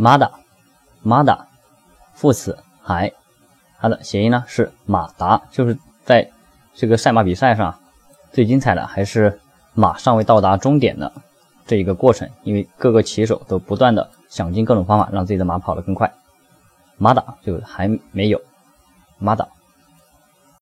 马达马达副词还它的谐音呢是马达就是在这个赛马比赛上最精彩的还是马尚未到达终点的这一个过程。因为各个骑手都不断的想尽各种方法让自己的马跑得更快。马达就还没有马达